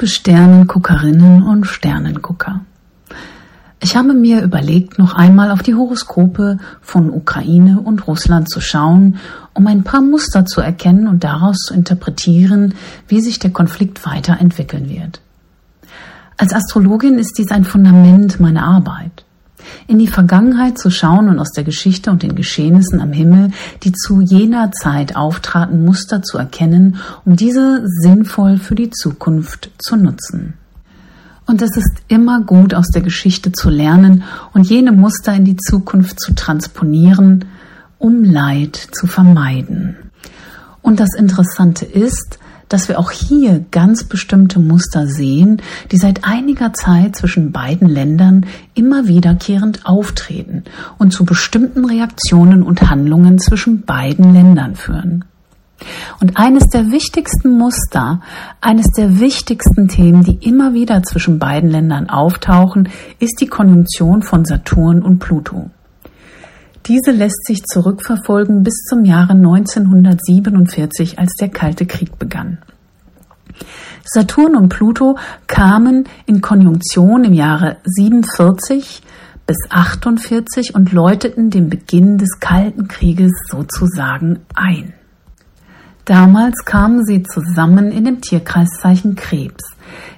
Liebe Sternenguckerinnen und Sternengucker, ich habe mir überlegt, noch einmal auf die Horoskope von Ukraine und Russland zu schauen, um ein paar Muster zu erkennen und daraus zu interpretieren, wie sich der Konflikt weiterentwickeln wird. Als Astrologin ist dies ein Fundament meiner Arbeit. In die Vergangenheit zu schauen und aus der Geschichte und den Geschehnissen am Himmel, die zu jener Zeit auftraten, Muster zu erkennen, um diese sinnvoll für die Zukunft zu nutzen. Und es ist immer gut, aus der Geschichte zu lernen und jene Muster in die Zukunft zu transponieren, um Leid zu vermeiden. Und das Interessante ist, dass wir auch hier ganz bestimmte Muster sehen, die seit einiger Zeit zwischen beiden Ländern immer wiederkehrend auftreten und zu bestimmten Reaktionen und Handlungen zwischen beiden Ländern führen. Und eines der wichtigsten Muster, eines der wichtigsten Themen, die immer wieder zwischen beiden Ländern auftauchen, ist die Konjunktion von Saturn und Pluto. Diese lässt sich zurückverfolgen bis zum Jahre 1947, als der Kalte Krieg begann. Saturn und Pluto kamen in Konjunktion im Jahre 47 bis 48 und läuteten den Beginn des Kalten Krieges sozusagen ein. Damals kamen sie zusammen in dem Tierkreiszeichen Krebs,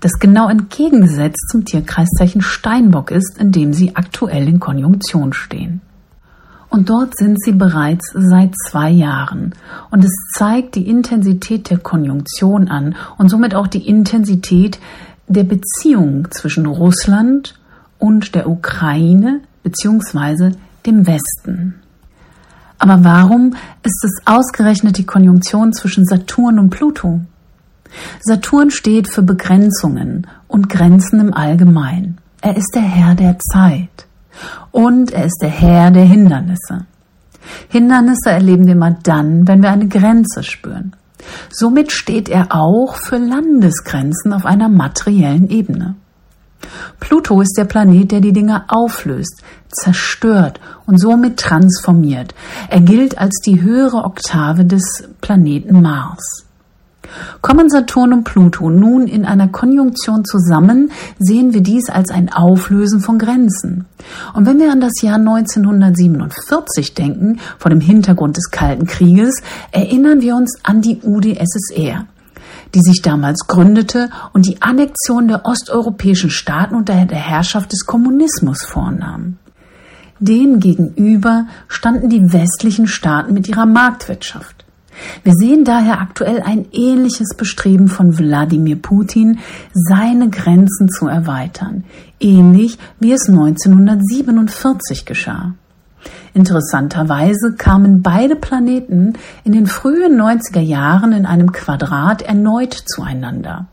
das genau entgegengesetzt zum Tierkreiszeichen Steinbock ist, in dem sie aktuell in Konjunktion stehen. Und dort sind sie bereits seit zwei Jahren. Und es zeigt die Intensität der Konjunktion an und somit auch die Intensität der Beziehung zwischen Russland und der Ukraine bzw. dem Westen. Aber warum ist es ausgerechnet die Konjunktion zwischen Saturn und Pluto? Saturn steht für Begrenzungen und Grenzen im Allgemeinen. Er ist der Herr der Zeit und er ist der Herr der Hindernisse. Hindernisse erleben wir immer dann, wenn wir eine Grenze spüren. Somit steht er auch für Landesgrenzen auf einer materiellen Ebene. Pluto ist der Planet, der die Dinge auflöst, zerstört und somit transformiert. Er gilt als die höhere Oktave des Planeten Mars. Kommen Saturn und Pluto nun in einer Konjunktion zusammen, sehen wir dies als ein Auflösen von Grenzen. Und wenn wir an das Jahr 1947 denken, vor dem Hintergrund des Kalten Krieges, erinnern wir uns an die UdSSR die sich damals gründete und die Annexion der osteuropäischen Staaten unter der Herrschaft des Kommunismus vornahm. Dem gegenüber standen die westlichen Staaten mit ihrer Marktwirtschaft. Wir sehen daher aktuell ein ähnliches Bestreben von Wladimir Putin, seine Grenzen zu erweitern, ähnlich wie es 1947 geschah. Interessanterweise kamen beide Planeten in den frühen 90er Jahren in einem Quadrat erneut zueinander.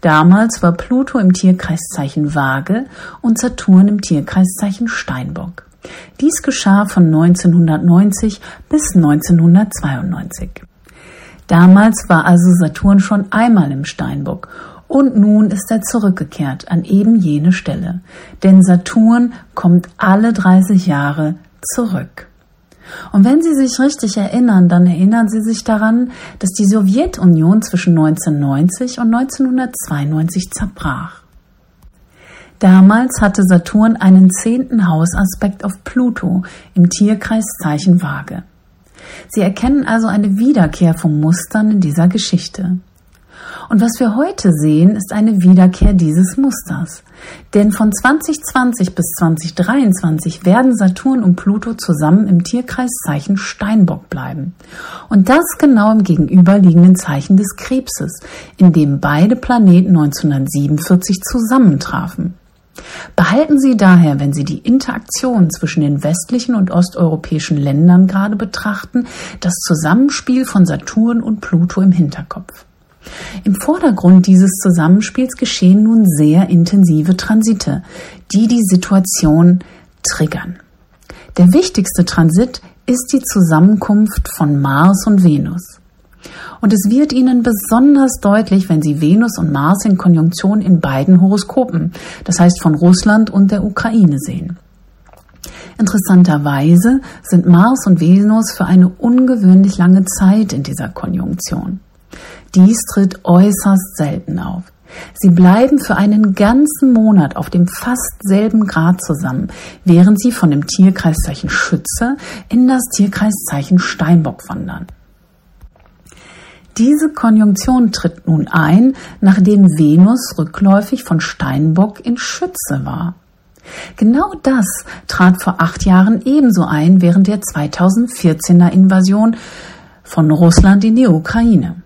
Damals war Pluto im Tierkreiszeichen Waage und Saturn im Tierkreiszeichen Steinbock. Dies geschah von 1990 bis 1992. Damals war also Saturn schon einmal im Steinbock und nun ist er zurückgekehrt an eben jene Stelle. Denn Saturn kommt alle 30 Jahre zurück. Und wenn Sie sich richtig erinnern, dann erinnern Sie sich daran, dass die Sowjetunion zwischen 1990 und 1992 zerbrach. Damals hatte Saturn einen zehnten Hausaspekt auf Pluto im Tierkreiszeichen Waage. Sie erkennen also eine Wiederkehr von Mustern in dieser Geschichte. Und was wir heute sehen, ist eine Wiederkehr dieses Musters. Denn von 2020 bis 2023 werden Saturn und Pluto zusammen im Tierkreiszeichen Steinbock bleiben. Und das genau im gegenüberliegenden Zeichen des Krebses, in dem beide Planeten 1947 zusammentrafen. Behalten Sie daher, wenn Sie die Interaktion zwischen den westlichen und osteuropäischen Ländern gerade betrachten, das Zusammenspiel von Saturn und Pluto im Hinterkopf. Im Vordergrund dieses Zusammenspiels geschehen nun sehr intensive Transite, die die Situation triggern. Der wichtigste Transit ist die Zusammenkunft von Mars und Venus. Und es wird Ihnen besonders deutlich, wenn Sie Venus und Mars in Konjunktion in beiden Horoskopen, das heißt von Russland und der Ukraine sehen. Interessanterweise sind Mars und Venus für eine ungewöhnlich lange Zeit in dieser Konjunktion. Dies tritt äußerst selten auf. Sie bleiben für einen ganzen Monat auf dem fast selben Grad zusammen, während sie von dem Tierkreiszeichen Schütze in das Tierkreiszeichen Steinbock wandern. Diese Konjunktion tritt nun ein, nachdem Venus rückläufig von Steinbock in Schütze war. Genau das trat vor acht Jahren ebenso ein während der 2014er Invasion von Russland in die Ukraine.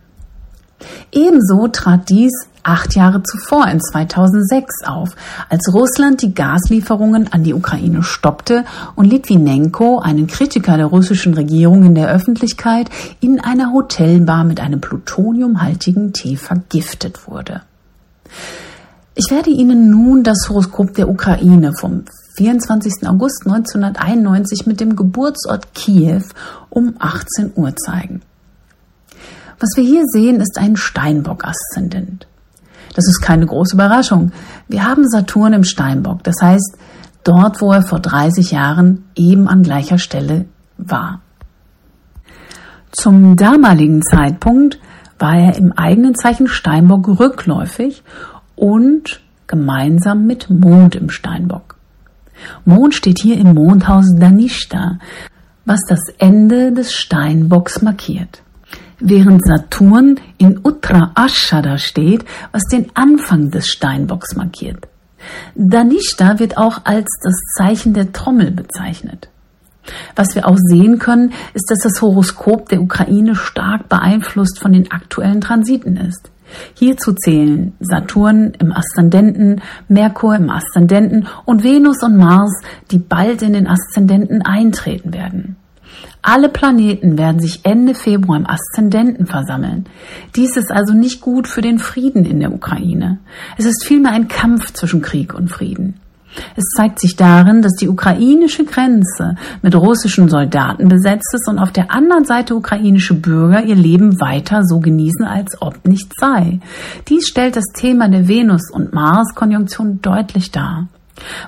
Ebenso trat dies acht Jahre zuvor in 2006 auf, als Russland die Gaslieferungen an die Ukraine stoppte und Litvinenko, einen Kritiker der russischen Regierung in der Öffentlichkeit, in einer Hotelbar mit einem plutoniumhaltigen Tee vergiftet wurde. Ich werde Ihnen nun das Horoskop der Ukraine vom 24. August 1991 mit dem Geburtsort Kiew um 18 Uhr zeigen. Was wir hier sehen, ist ein Steinbock-Aszendent. Das ist keine große Überraschung. Wir haben Saturn im Steinbock, das heißt dort, wo er vor 30 Jahren eben an gleicher Stelle war. Zum damaligen Zeitpunkt war er im eigenen Zeichen Steinbock rückläufig und gemeinsam mit Mond im Steinbock. Mond steht hier im Mondhaus Danishta, was das Ende des Steinbocks markiert während Saturn in Uttra Ashada steht, was den Anfang des Steinbocks markiert. Danishta wird auch als das Zeichen der Trommel bezeichnet. Was wir auch sehen können, ist, dass das Horoskop der Ukraine stark beeinflusst von den aktuellen Transiten ist. Hierzu zählen Saturn im Aszendenten, Merkur im Aszendenten und Venus und Mars, die bald in den Aszendenten eintreten werden. Alle Planeten werden sich Ende Februar im Aszendenten versammeln. Dies ist also nicht gut für den Frieden in der Ukraine. Es ist vielmehr ein Kampf zwischen Krieg und Frieden. Es zeigt sich darin, dass die ukrainische Grenze mit russischen Soldaten besetzt ist und auf der anderen Seite ukrainische Bürger ihr Leben weiter so genießen, als ob nichts sei. Dies stellt das Thema der Venus- und Mars-Konjunktion deutlich dar.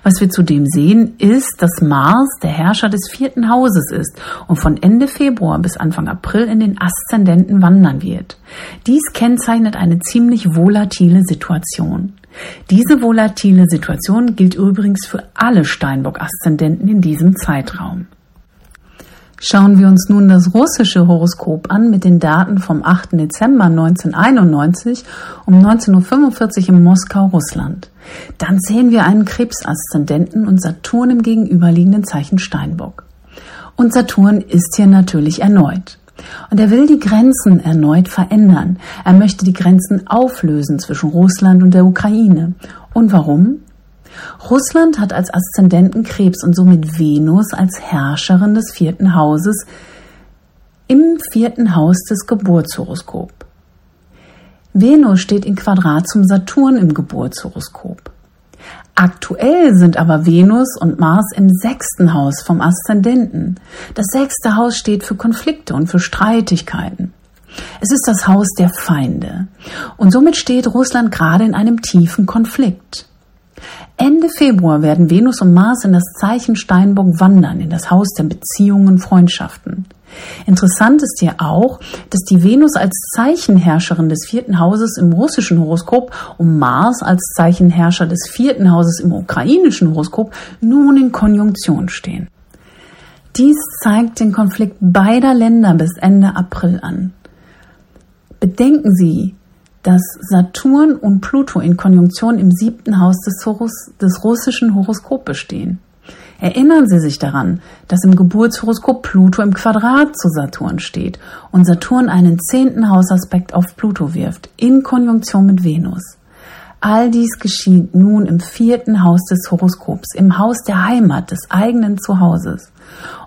Was wir zudem sehen, ist, dass Mars der Herrscher des vierten Hauses ist und von Ende Februar bis Anfang April in den Aszendenten wandern wird. Dies kennzeichnet eine ziemlich volatile Situation. Diese volatile Situation gilt übrigens für alle Steinbock-Aszendenten in diesem Zeitraum. Schauen wir uns nun das russische Horoskop an mit den Daten vom 8. Dezember 1991 um 19.45 Uhr in Moskau, Russland. Dann sehen wir einen Krebsaszendenten und Saturn im gegenüberliegenden Zeichen Steinbock. Und Saturn ist hier natürlich erneut. Und er will die Grenzen erneut verändern. Er möchte die Grenzen auflösen zwischen Russland und der Ukraine. Und warum? Russland hat als Aszendenten Krebs und somit Venus als Herrscherin des vierten Hauses im vierten Haus des Geburtshoroskop. Venus steht in Quadrat zum Saturn im Geburtshoroskop. Aktuell sind aber Venus und Mars im sechsten Haus vom Aszendenten. Das sechste Haus steht für Konflikte und für Streitigkeiten. Es ist das Haus der Feinde. Und somit steht Russland gerade in einem tiefen Konflikt. Ende Februar werden Venus und Mars in das Zeichen Steinbock wandern, in das Haus der Beziehungen und Freundschaften. Interessant ist hier auch, dass die Venus als Zeichenherrscherin des vierten Hauses im russischen Horoskop und Mars als Zeichenherrscher des vierten Hauses im ukrainischen Horoskop nun in Konjunktion stehen. Dies zeigt den Konflikt beider Länder bis Ende April an. Bedenken Sie, dass Saturn und Pluto in Konjunktion im siebten Haus des, Horus, des russischen Horoskops bestehen. Erinnern Sie sich daran, dass im Geburtshoroskop Pluto im Quadrat zu Saturn steht und Saturn einen zehnten Hausaspekt auf Pluto wirft, in Konjunktion mit Venus. All dies geschieht nun im vierten Haus des Horoskops, im Haus der Heimat, des eigenen Zuhauses.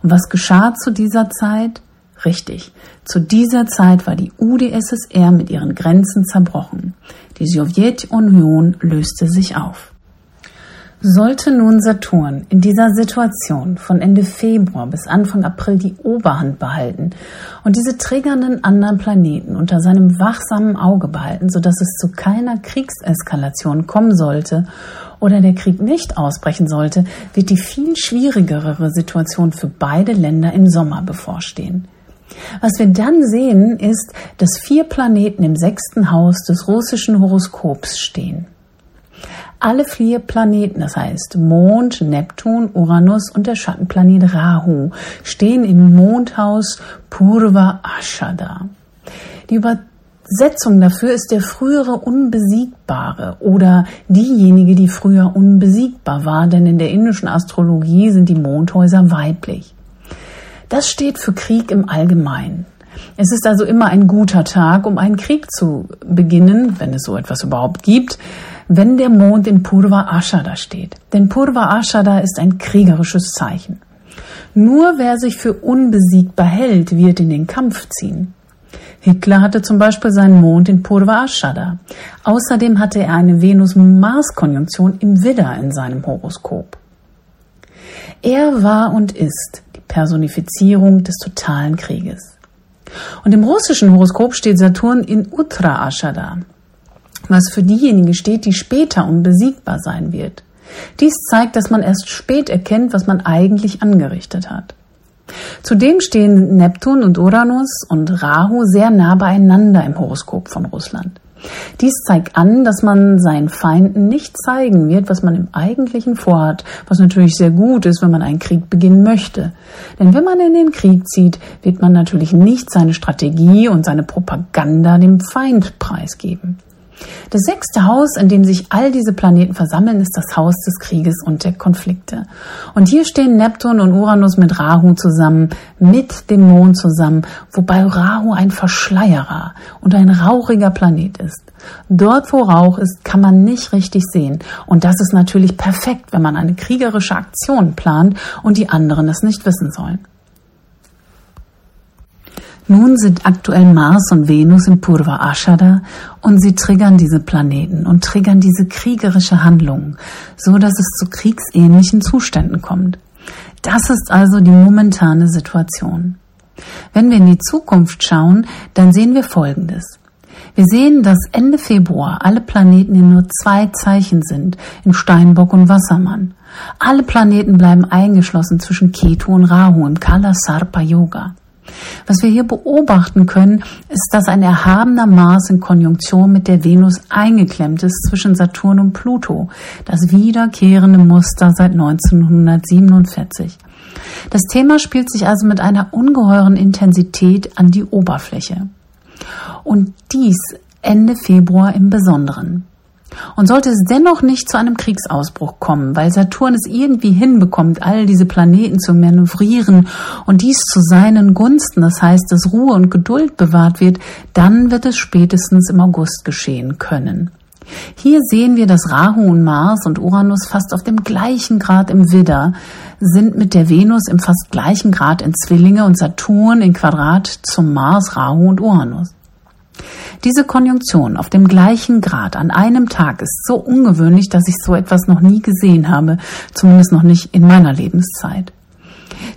Und was geschah zu dieser Zeit? Richtig, zu dieser Zeit war die UdSSR mit ihren Grenzen zerbrochen. Die Sowjetunion löste sich auf. Sollte nun Saturn in dieser Situation von Ende Februar bis Anfang April die Oberhand behalten und diese triggernden anderen Planeten unter seinem wachsamen Auge behalten, sodass es zu keiner Kriegseskalation kommen sollte oder der Krieg nicht ausbrechen sollte, wird die viel schwierigere Situation für beide Länder im Sommer bevorstehen. Was wir dann sehen, ist, dass vier Planeten im sechsten Haus des russischen Horoskops stehen. Alle vier Planeten, das heißt Mond, Neptun, Uranus und der Schattenplanet Rahu, stehen im Mondhaus Purva Ashada. Die Übersetzung dafür ist der frühere Unbesiegbare oder diejenige, die früher unbesiegbar war, denn in der indischen Astrologie sind die Mondhäuser weiblich. Das steht für Krieg im Allgemeinen. Es ist also immer ein guter Tag, um einen Krieg zu beginnen, wenn es so etwas überhaupt gibt, wenn der Mond in Purva Ashada steht. Denn Purva Ashada ist ein kriegerisches Zeichen. Nur wer sich für unbesiegbar hält, wird in den Kampf ziehen. Hitler hatte zum Beispiel seinen Mond in Purva Ashada. Außerdem hatte er eine Venus-Mars-Konjunktion im Widder in seinem Horoskop. Er war und ist Personifizierung des totalen Krieges. Und im russischen Horoskop steht Saturn in Uttara Ashada, was für diejenigen steht, die später unbesiegbar sein wird. Dies zeigt, dass man erst spät erkennt, was man eigentlich angerichtet hat. Zudem stehen Neptun und Uranus und Rahu sehr nah beieinander im Horoskop von Russland. Dies zeigt an, dass man seinen Feinden nicht zeigen wird, was man im Eigentlichen vorhat, was natürlich sehr gut ist, wenn man einen Krieg beginnen möchte. Denn wenn man in den Krieg zieht, wird man natürlich nicht seine Strategie und seine Propaganda dem Feind preisgeben. Das sechste Haus, in dem sich all diese Planeten versammeln, ist das Haus des Krieges und der Konflikte. Und hier stehen Neptun und Uranus mit Rahu zusammen, mit dem Mond zusammen, wobei Rahu ein Verschleierer und ein rauchiger Planet ist. Dort, wo Rauch ist, kann man nicht richtig sehen. Und das ist natürlich perfekt, wenn man eine kriegerische Aktion plant und die anderen es nicht wissen sollen. Nun sind aktuell Mars und Venus im Purva Ashada und sie triggern diese Planeten und triggern diese kriegerische Handlung, so dass es zu kriegsähnlichen Zuständen kommt. Das ist also die momentane Situation. Wenn wir in die Zukunft schauen, dann sehen wir Folgendes. Wir sehen, dass Ende Februar alle Planeten in nur zwei Zeichen sind, in Steinbock und Wassermann. Alle Planeten bleiben eingeschlossen zwischen Ketu und Rahu im Kala Sarpa Yoga. Was wir hier beobachten können, ist, dass ein erhabener Mars in Konjunktion mit der Venus eingeklemmt ist zwischen Saturn und Pluto, das wiederkehrende Muster seit 1947. Das Thema spielt sich also mit einer ungeheuren Intensität an die Oberfläche. Und dies Ende Februar im Besonderen. Und sollte es dennoch nicht zu einem Kriegsausbruch kommen, weil Saturn es irgendwie hinbekommt, all diese Planeten zu manövrieren und dies zu seinen Gunsten, das heißt, dass Ruhe und Geduld bewahrt wird, dann wird es spätestens im August geschehen können. Hier sehen wir, dass Rahu und Mars und Uranus fast auf dem gleichen Grad im Widder sind mit der Venus im fast gleichen Grad in Zwillinge und Saturn in Quadrat zum Mars, Rahu und Uranus. Diese Konjunktion auf dem gleichen Grad an einem Tag ist so ungewöhnlich, dass ich so etwas noch nie gesehen habe, zumindest noch nicht in meiner Lebenszeit.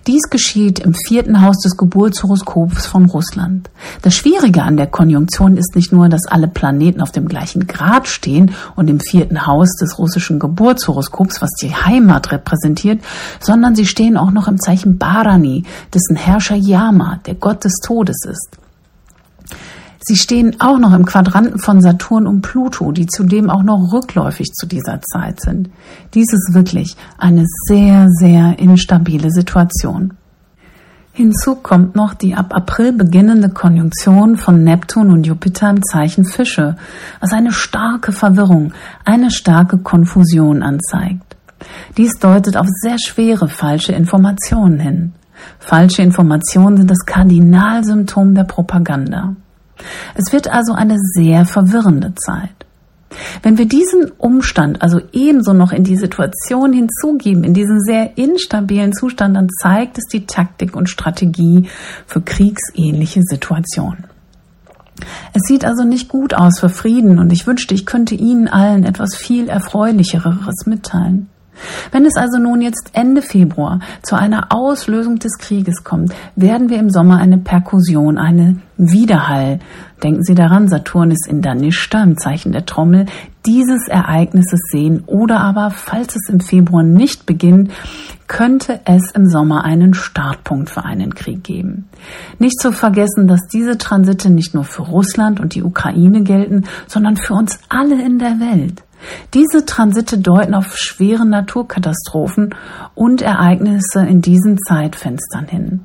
Dies geschieht im vierten Haus des Geburtshoroskops von Russland. Das Schwierige an der Konjunktion ist nicht nur, dass alle Planeten auf dem gleichen Grad stehen und im vierten Haus des russischen Geburtshoroskops, was die Heimat repräsentiert, sondern sie stehen auch noch im Zeichen Barani, dessen Herrscher Yama, der Gott des Todes ist. Sie stehen auch noch im Quadranten von Saturn und Pluto, die zudem auch noch rückläufig zu dieser Zeit sind. Dies ist wirklich eine sehr, sehr instabile Situation. Hinzu kommt noch die ab April beginnende Konjunktion von Neptun und Jupiter im Zeichen Fische, was eine starke Verwirrung, eine starke Konfusion anzeigt. Dies deutet auf sehr schwere falsche Informationen hin. Falsche Informationen sind das Kardinalsymptom der Propaganda. Es wird also eine sehr verwirrende Zeit. Wenn wir diesen Umstand also ebenso noch in die Situation hinzugeben, in diesen sehr instabilen Zustand, dann zeigt es die Taktik und Strategie für kriegsähnliche Situationen. Es sieht also nicht gut aus für Frieden und ich wünschte, ich könnte Ihnen allen etwas viel Erfreulicheres mitteilen. Wenn es also nun jetzt Ende Februar zu einer Auslösung des Krieges kommt, werden wir im Sommer eine Perkussion, eine Widerhall, denken Sie daran, Saturn ist in Danishta im Zeichen der Trommel, dieses Ereignisses sehen oder aber, falls es im Februar nicht beginnt, könnte es im Sommer einen Startpunkt für einen Krieg geben. Nicht zu vergessen, dass diese Transite nicht nur für Russland und die Ukraine gelten, sondern für uns alle in der Welt. Diese Transite deuten auf schwere Naturkatastrophen und Ereignisse in diesen Zeitfenstern hin.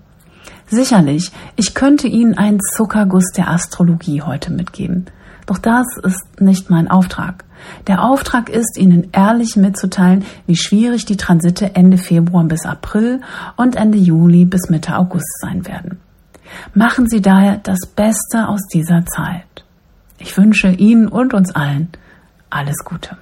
Sicherlich, ich könnte Ihnen einen Zuckerguss der Astrologie heute mitgeben. Doch das ist nicht mein Auftrag. Der Auftrag ist, Ihnen ehrlich mitzuteilen, wie schwierig die Transite Ende Februar bis April und Ende Juli bis Mitte August sein werden. Machen Sie daher das Beste aus dieser Zeit. Ich wünsche Ihnen und uns allen alles Gute.